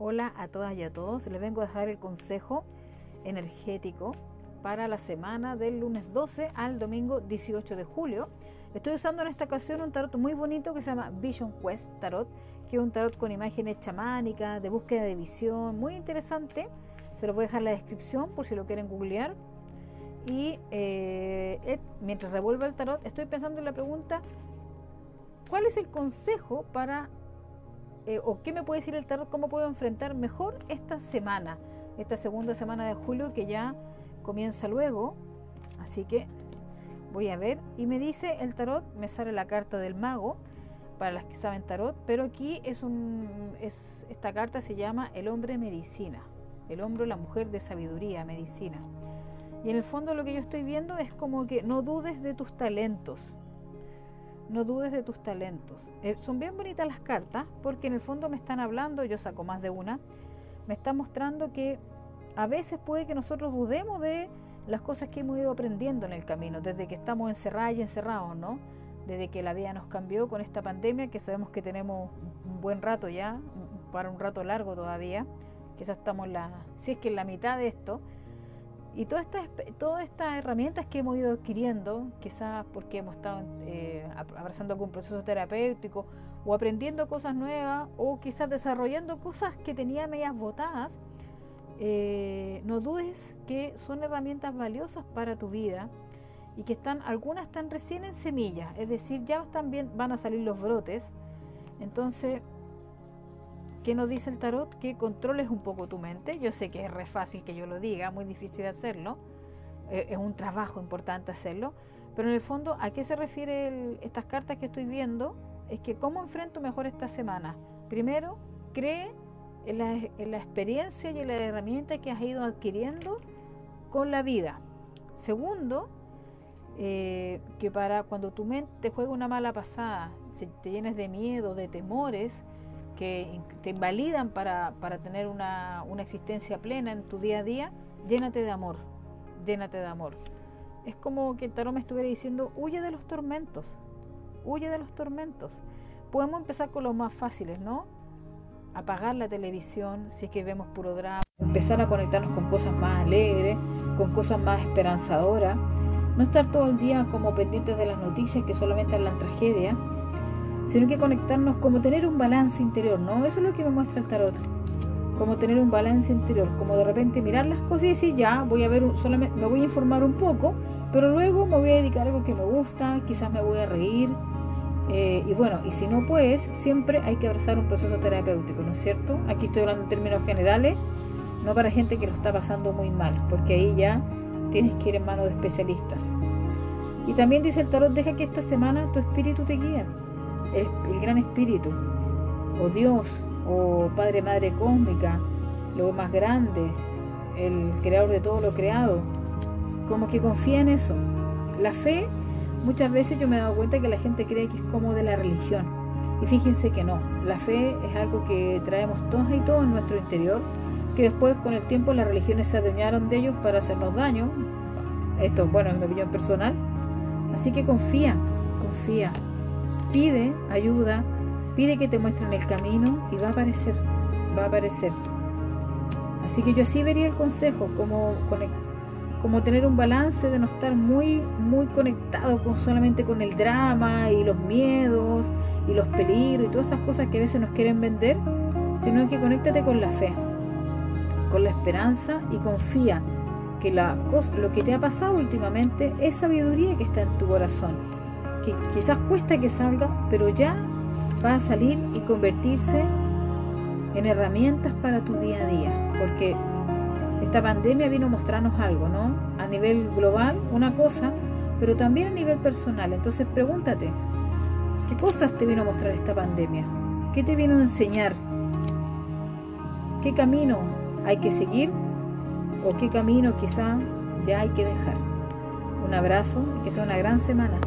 Hola a todas y a todos. Les vengo a dejar el consejo energético para la semana del lunes 12 al domingo 18 de julio. Estoy usando en esta ocasión un tarot muy bonito que se llama Vision Quest Tarot, que es un tarot con imágenes chamánicas, de búsqueda de visión, muy interesante. Se los voy a dejar en la descripción por si lo quieren googlear. Y eh, mientras revuelvo el tarot, estoy pensando en la pregunta, ¿cuál es el consejo para eh, o qué me puede decir el tarot, cómo puedo enfrentar mejor esta semana, esta segunda semana de julio que ya comienza luego. Así que voy a ver y me dice el tarot, me sale la carta del mago para las que saben tarot, pero aquí es un es, esta carta se llama el hombre medicina, el hombre la mujer de sabiduría, medicina. Y en el fondo lo que yo estoy viendo es como que no dudes de tus talentos, no dudes de tus talentos. Eh, son bien bonitas las cartas porque en el fondo me están hablando, yo saco más de una, me está mostrando que a veces puede que nosotros dudemos de las cosas que hemos ido aprendiendo en el camino, desde que estamos encerrados y encerrados, ¿no? Desde que la vida nos cambió con esta pandemia, que sabemos que tenemos un buen rato ya, para un rato largo todavía, quizás estamos la, si es que en la mitad de esto, y todas estas, todas estas herramientas que hemos ido adquiriendo, quizás porque hemos estado eh, abrazando algún proceso terapéutico o aprendiendo cosas nuevas o quizás desarrollando cosas que tenía medias botadas, eh, no dudes que son herramientas valiosas para tu vida y que están, algunas están recién en semilla, es decir, ya también van a salir los brotes. Entonces, ¿Qué nos dice el tarot? Que controles un poco tu mente. Yo sé que es re fácil que yo lo diga, muy difícil hacerlo. Eh, es un trabajo importante hacerlo. Pero en el fondo, ¿a qué se refiere estas cartas que estoy viendo? Es que cómo enfrento mejor esta semana. Primero, cree en la, en la experiencia y en la herramienta que has ido adquiriendo con la vida. Segundo, eh, que para cuando tu mente te juega una mala pasada, si te llenes de miedo, de temores, que te invalidan para, tener una, existencia plena en tu día a día, llénate de amor, llénate de amor. Es como que el tarot me estuviera diciendo, huye de los tormentos, huye de los tormentos. Podemos empezar con los más fáciles, ¿no? Apagar la televisión si es que vemos puro drama, empezar a conectarnos con cosas más alegres, con cosas más esperanzadoras, no estar todo el día como pendientes de las noticias que solamente hablan tragedia, sino que conectarnos como tener un balance interior, ¿no? Eso es lo que me muestra el tarot, como tener un balance interior, como de repente mirar las cosas y decir, ya, voy a ver, solamente me voy a informar un poco, pero luego me voy a dedicar a algo que me gusta, quizás me voy a reír, eh, y bueno, y si no puedes, siempre hay que abrazar un proceso terapéutico, ¿no es cierto? Aquí estoy hablando en términos generales, no para gente que lo está pasando muy mal, porque ahí ya tienes que ir en manos de especialistas. Y también dice el tarot, deja que esta semana tu espíritu te guíe el, gran espíritu, o Dios, o Padre Madre Cósmica, lo más grande, el creador de todo lo creado, como que confía en eso. La fe, muchas veces yo me he dado cuenta que la gente cree que es como de la religión. Y fíjense que no, la fe es algo que traemos todos y todos en nuestro interior, que después con el tiempo las religiones se adueñaron de ellos para hacernos daño. Esto, bueno, es mi opinión personal. Así que confía, confía pide ayuda, pide que te muestren el camino y va a aparecer, va a aparecer. Así que yo sí vería el consejo como, como tener un balance de no estar muy, muy conectado con, solamente con el drama y los miedos y los peligros y todas esas cosas que a veces nos quieren vender, sino que conéctate con la fe, con la esperanza y confía que la lo que te ha pasado últimamente es sabiduría que está en tu corazón quizás cuesta que salga, pero ya va a salir y convertirse en herramientas para tu día a día, porque esta pandemia vino a mostrarnos algo, ¿no? A nivel global, una cosa, pero también a nivel personal. Entonces pregúntate, ¿qué cosas te vino a mostrar esta pandemia? ¿Qué te vino a enseñar? ¿Qué camino hay que seguir? ¿O qué camino quizá ya hay que dejar? Un abrazo y que sea una gran semana.